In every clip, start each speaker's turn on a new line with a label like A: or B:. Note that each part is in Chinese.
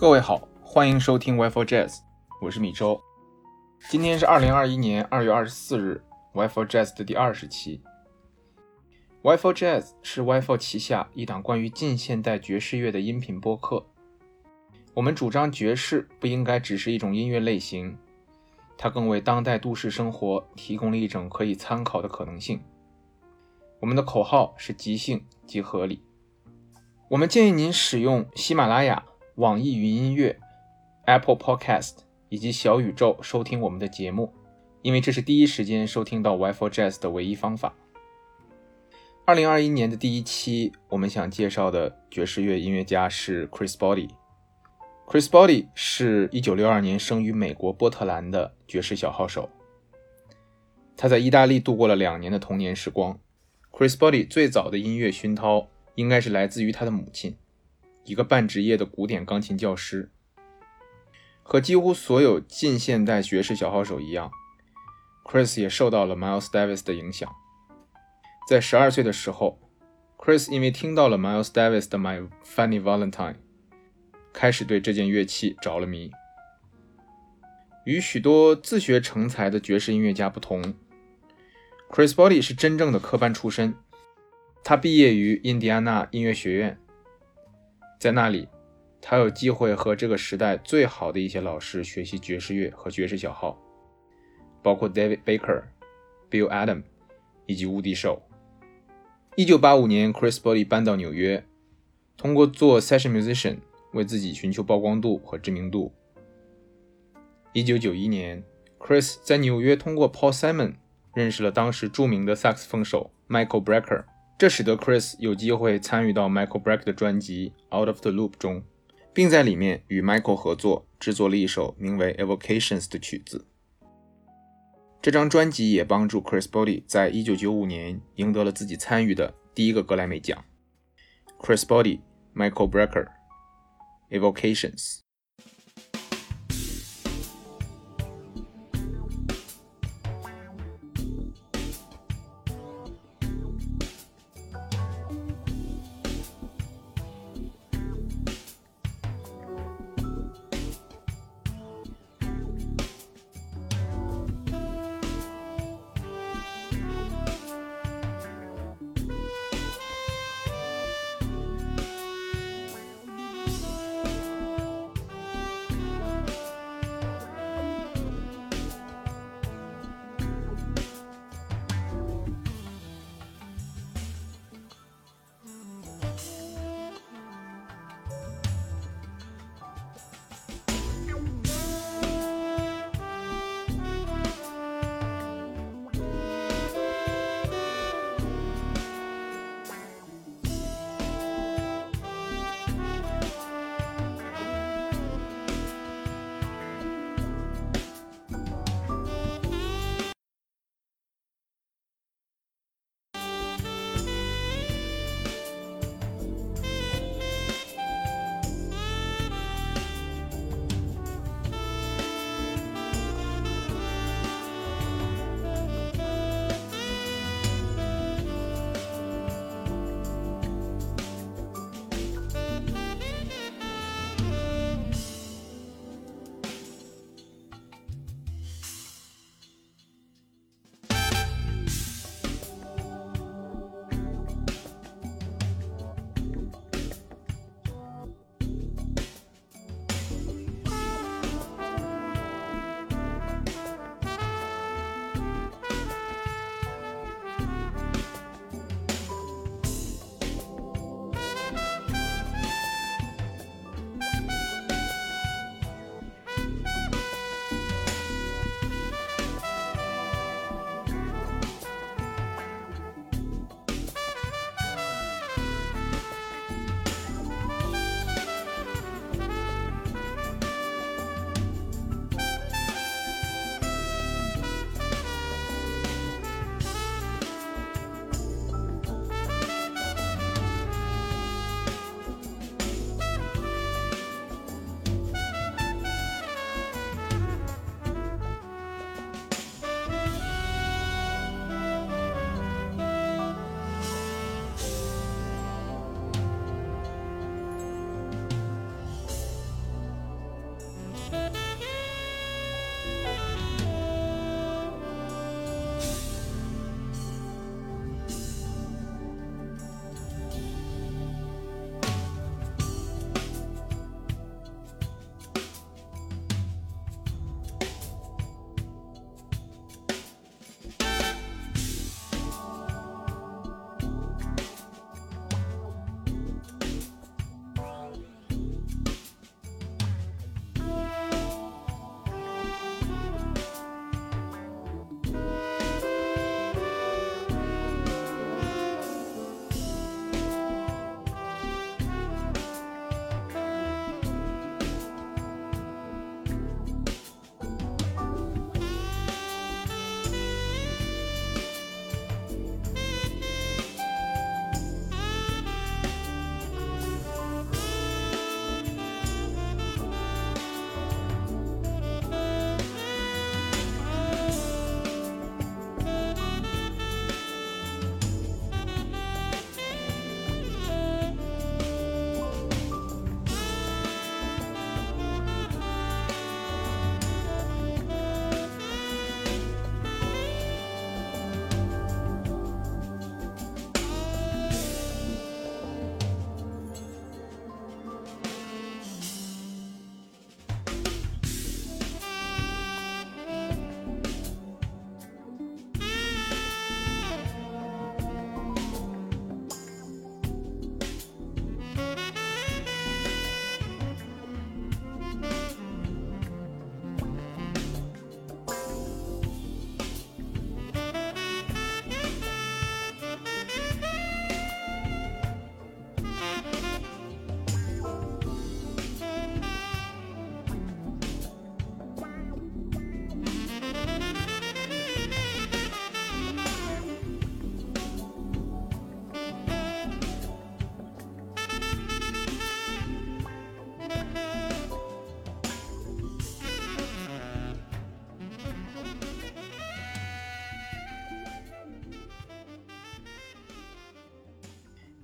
A: 各位好，欢迎收听 Wi-Fi Jazz，我是米周。今天是二零二一年二月二十四日，Wi-Fi Jazz 的第二十期。Wi-Fi Jazz 是 Wi-Fi 旗下一档关于近现代爵士乐的音频播客。我们主张爵士不应该只是一种音乐类型，它更为当代都市生活提供了一种可以参考的可能性。我们的口号是即兴即合理。我们建议您使用喜马拉雅、网易云音乐、Apple Podcast 以及小宇宙收听我们的节目，因为这是第一时间收听到 Wi-Fi Jazz 的唯一方法。二零二一年的第一期，我们想介绍的爵士乐音乐家是 Chris Body。Chris Body 是一九六二年生于美国波特兰的爵士小号手。他在意大利度过了两年的童年时光。Chris Body 最早的音乐熏陶应该是来自于他的母亲，一个半职业的古典钢琴教师。和几乎所有近现代爵士小号手一样，Chris 也受到了 Miles Davis 的影响。在十二岁的时候，Chris 因为听到了 Miles Davis 的《My Funny Valentine》。开始对这件乐器着了迷。与许多自学成才的爵士音乐家不同，Chris Body 是真正的科班出身。他毕业于印第安纳音乐学院，在那里，他有机会和这个时代最好的一些老师学习爵士乐和爵士小号，包括 David Baker、Bill Adam 以及 Woody Shaw。一九八五年，Chris Body 搬到纽约，通过做 session musician。为自己寻求曝光度和知名度。一九九一年，Chris 在纽约通过 Paul Simon 认识了当时著名的萨克斯风手 Michael Brecker，这使得 Chris 有机会参与到 Michael Brecker 的专辑《Out of the Loop》中，并在里面与 Michael 合作制作了一首名为《Evocations》的曲子。这张专辑也帮助 Chris Body 在一九九五年赢得了自己参与的第一个格莱美奖。Chris Body、Michael Brecker。evocations.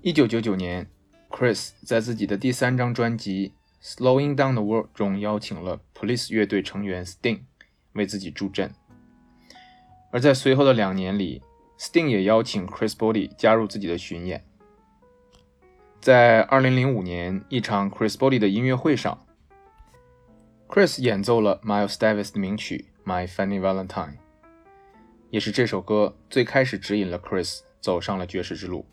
A: 一九九九年，Chris 在自己的第三张专辑《Slowing Down the World》中邀请了 Police 乐队成员 Sting 为自己助阵，而在随后的两年里，Sting 也邀请 Chris Body 加入自己的巡演。在二零零五年一场 Chris Body 的音乐会上，Chris 演奏了 Miles Davis 的名曲《My Funny Valentine》，也是这首歌最开始指引了 Chris 走上了爵士之路。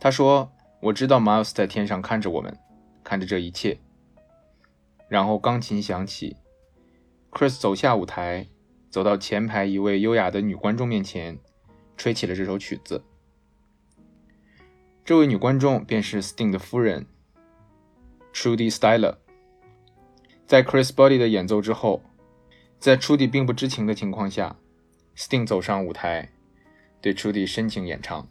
A: 他说：“我知道 Miles 在天上看着我们，看着这一切。”然后钢琴响起，Chris 走下舞台，走到前排一位优雅的女观众面前，吹起了这首曲子。这位女观众便是 Sting 的夫人 Trudy Styler。在 Chris Body 的演奏之后，在 Trudy 并不知情的情况下，Sting 走上舞台，对 Trudy 深情演唱。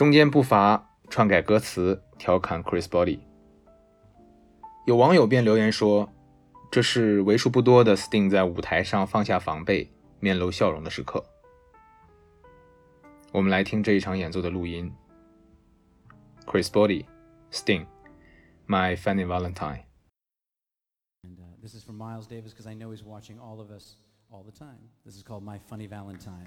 A: 中间不乏篡改歌词，调侃 Chris Body。有网友便留言说：“这是为数不多的 Sting 在舞台上放下防备、面露笑容的时刻。”我们来听这一场演奏的录音。Chris Body, Sting, My Funny Valentine.
B: This is from Miles Davis because I know he's watching all of us all the time. This is called My Funny Valentine.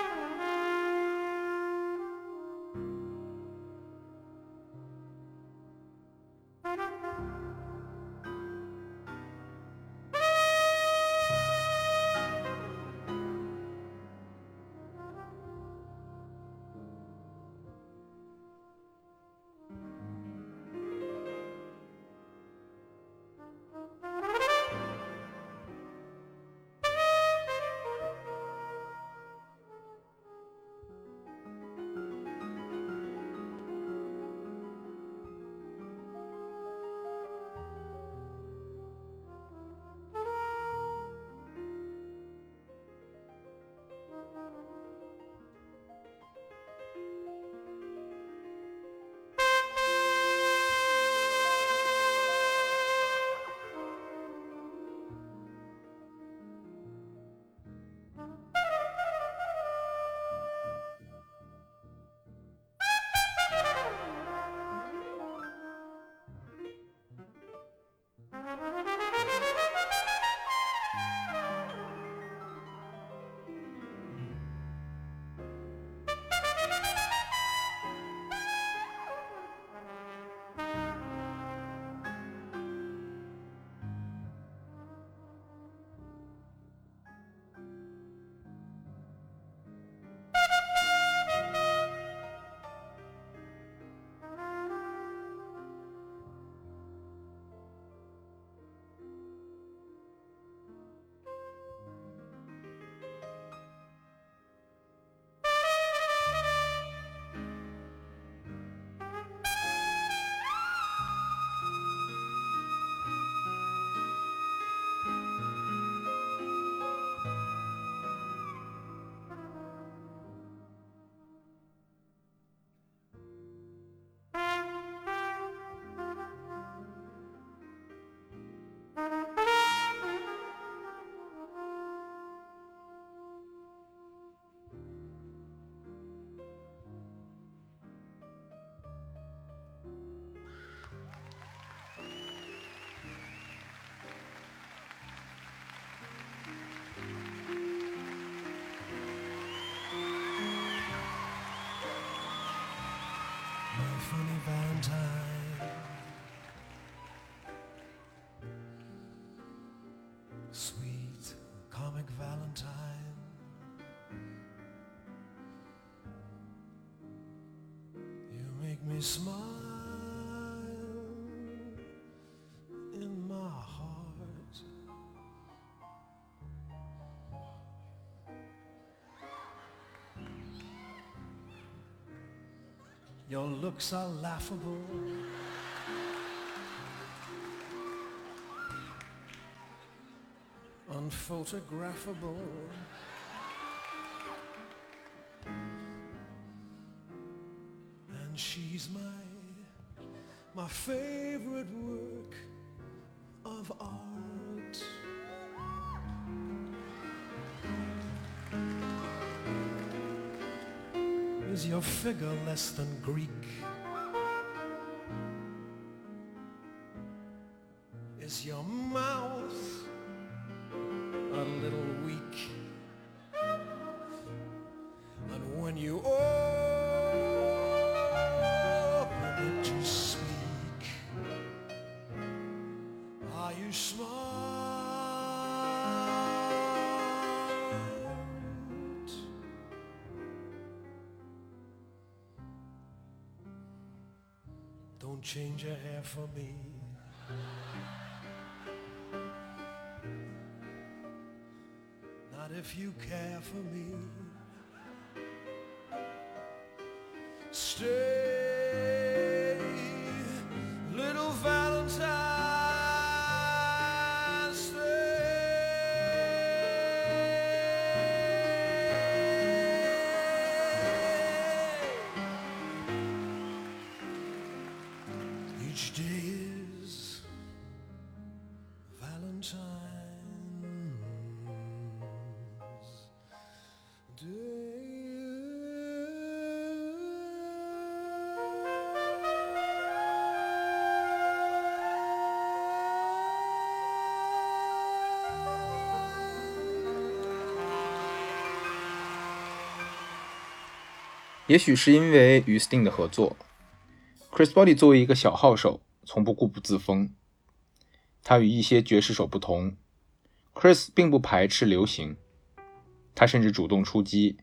B: time.
C: Sweet comic Valentine. You make me smile. Your looks are laughable. Unphotographable. And she's my my favorite work of art. Is your figure less than Greek? Hair for me. Not if you care for me.
A: 也许是因为与 Sting 的合作，Chris Body 作为一个小号手，从不固步自封。他与一些爵士手不同，Chris 并不排斥流行，他甚至主动出击，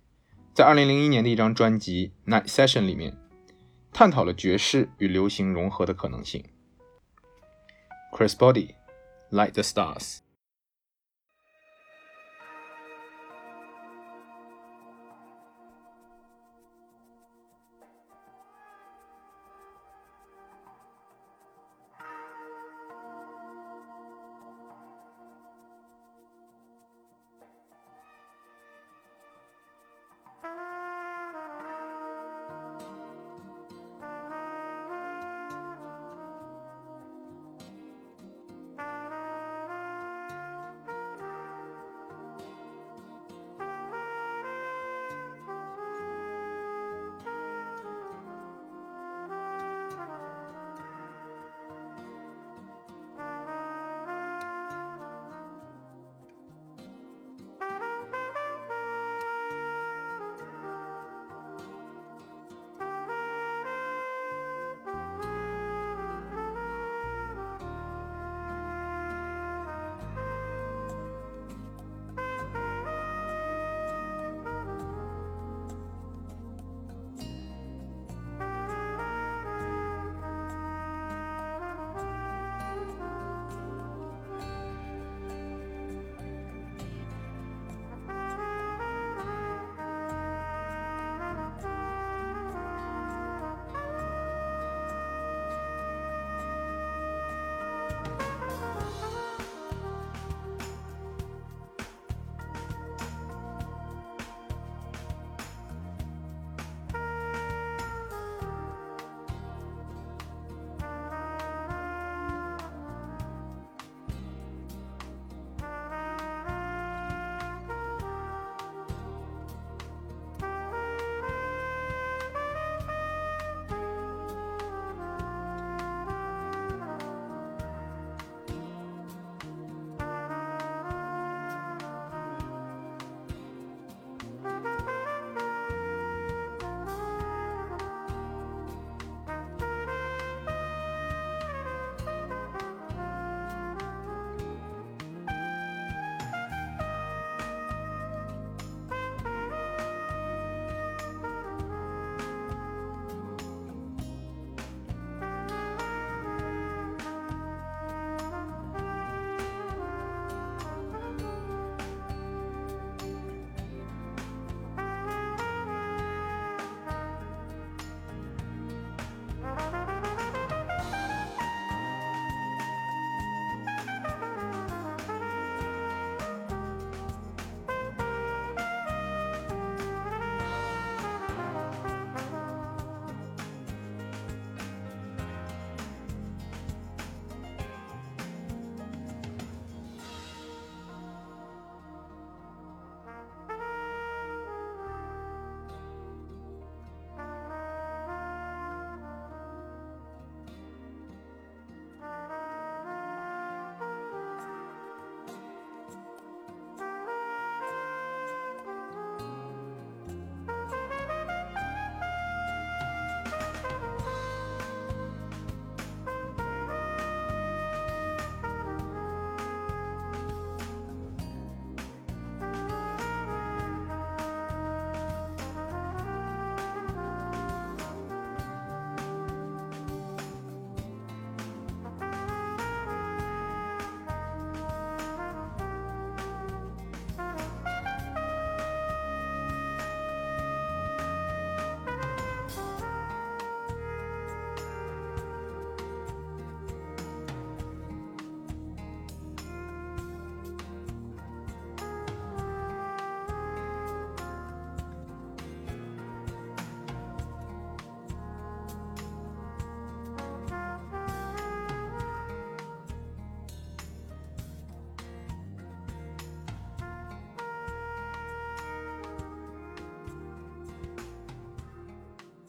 A: 在2001年的一张专辑《Night Session》里面，探讨了爵士与流行融合的可能性。Chris Body, Light the Stars。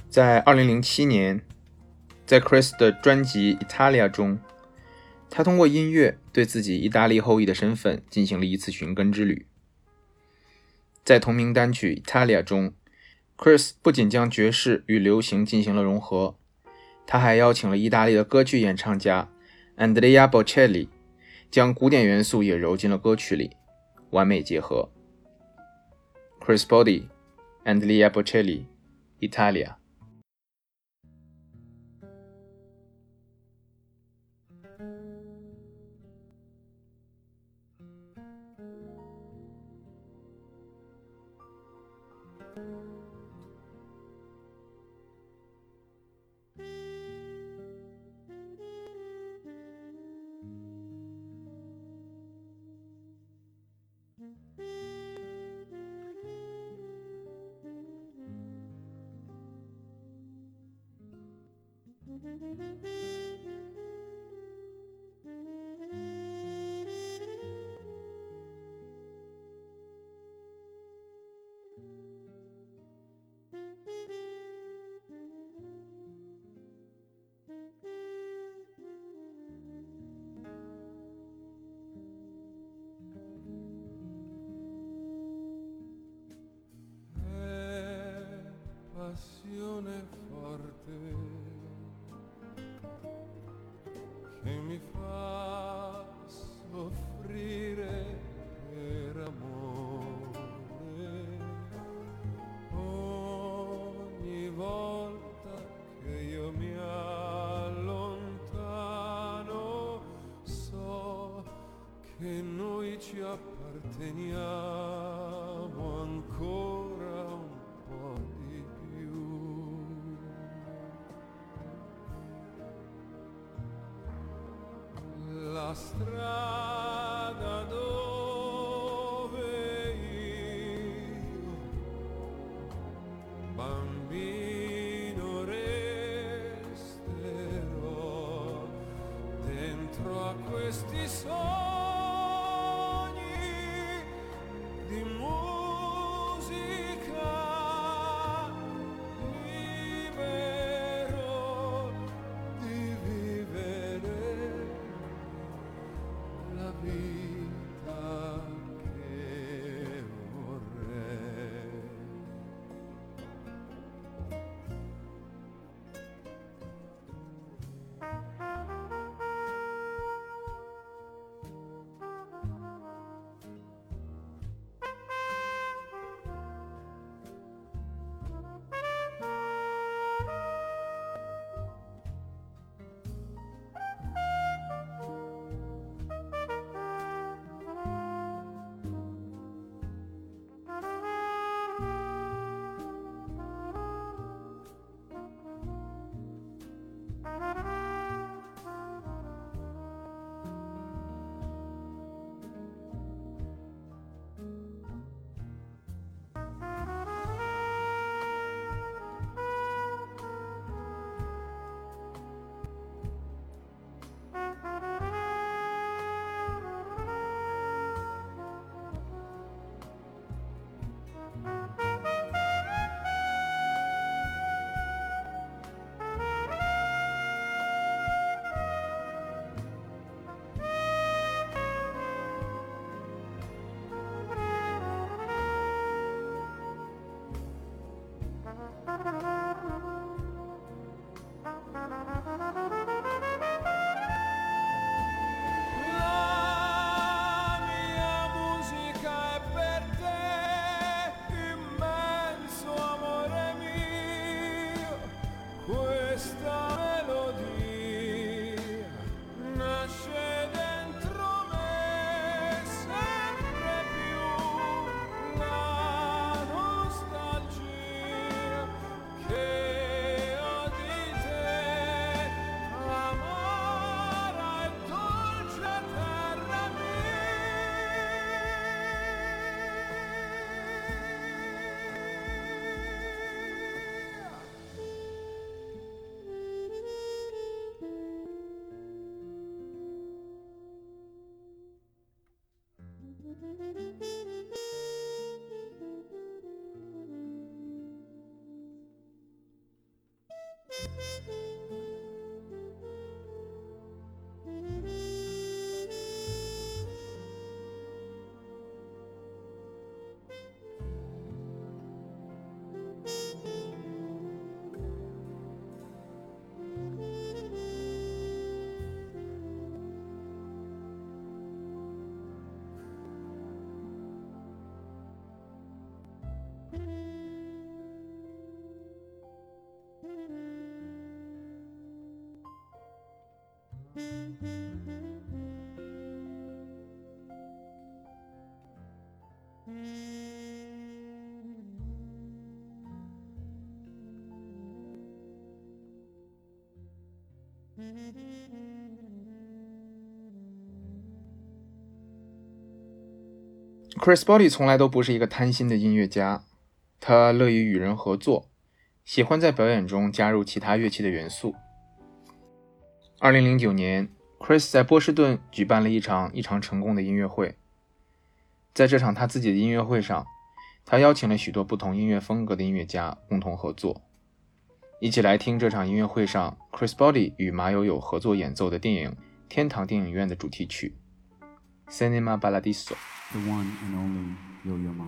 A: 在2007年，在 Chris 的专辑《Italia》中，他通过音乐对自己意大利后裔的身份进行了一次寻根之旅。在同名单曲《Italia》中，Chris 不仅将爵士与流行进行了融合，他还邀请了意大利的歌剧演唱家 Andrea Bocelli，将古典元素也揉进了歌曲里，完美结合。Chris Body, Andrea Bocelli, Italia。
D: within you. Mm-hmm.
A: Chris Botti 从来都不是一个贪心的音乐家，他乐于与人合作，喜欢在表演中加入其他乐器的元素。二零零九年，Chris 在波士顿举办了一场异常成功的音乐会。在这场他自己的音乐会上，他邀请了许多不同音乐风格的音乐家共同合作。一起来听这场音乐会上 Chris Botti 与马友友合作演奏的电影《天堂电影院》的主题曲《Cinema Paradiso》。
B: The one and only Yo Yo Ma.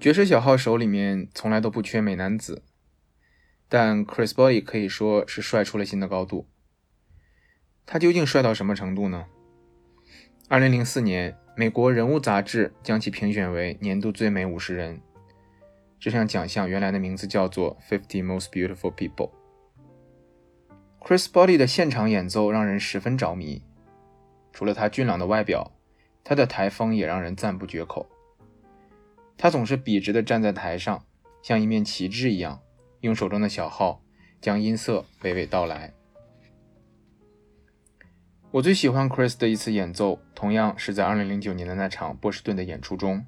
A: 爵士小号手里面从来都不缺美男子，但 Chris Botti 可以说是帅出了新的高度。他究竟帅到什么程度呢？二零零四年，美国人物杂志将其评选为年度最美五十人。这项奖项原来的名字叫做 Fifty Most Beautiful People。Chris Botti 的现场演奏让人十分着迷，除了他俊朗的外表，他的台风也让人赞不绝口。他总是笔直地站在台上，像一面旗帜一样，用手中的小号将音色娓娓道来。我最喜欢 Chris 的一次演奏，同样是在2009年的那场波士顿的演出中，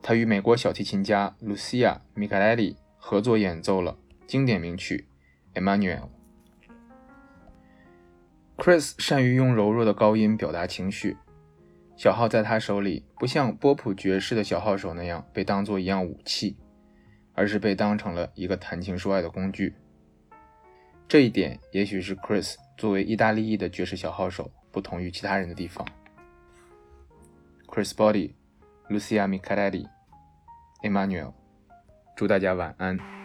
A: 他与美国小提琴家 Lucia m i c a e l i 合作演奏了经典名曲《Emmanuel》。Chris 善于用柔弱的高音表达情绪。小号在他手里不像波普爵士的小号手那样被当做一样武器，而是被当成了一个谈情说爱的工具。这一点也许是 Chris 作为意大利裔的爵士小号手不同于其他人的地方。Chris Body，Lucia Michaeli、Emmanuel，祝大家晚安。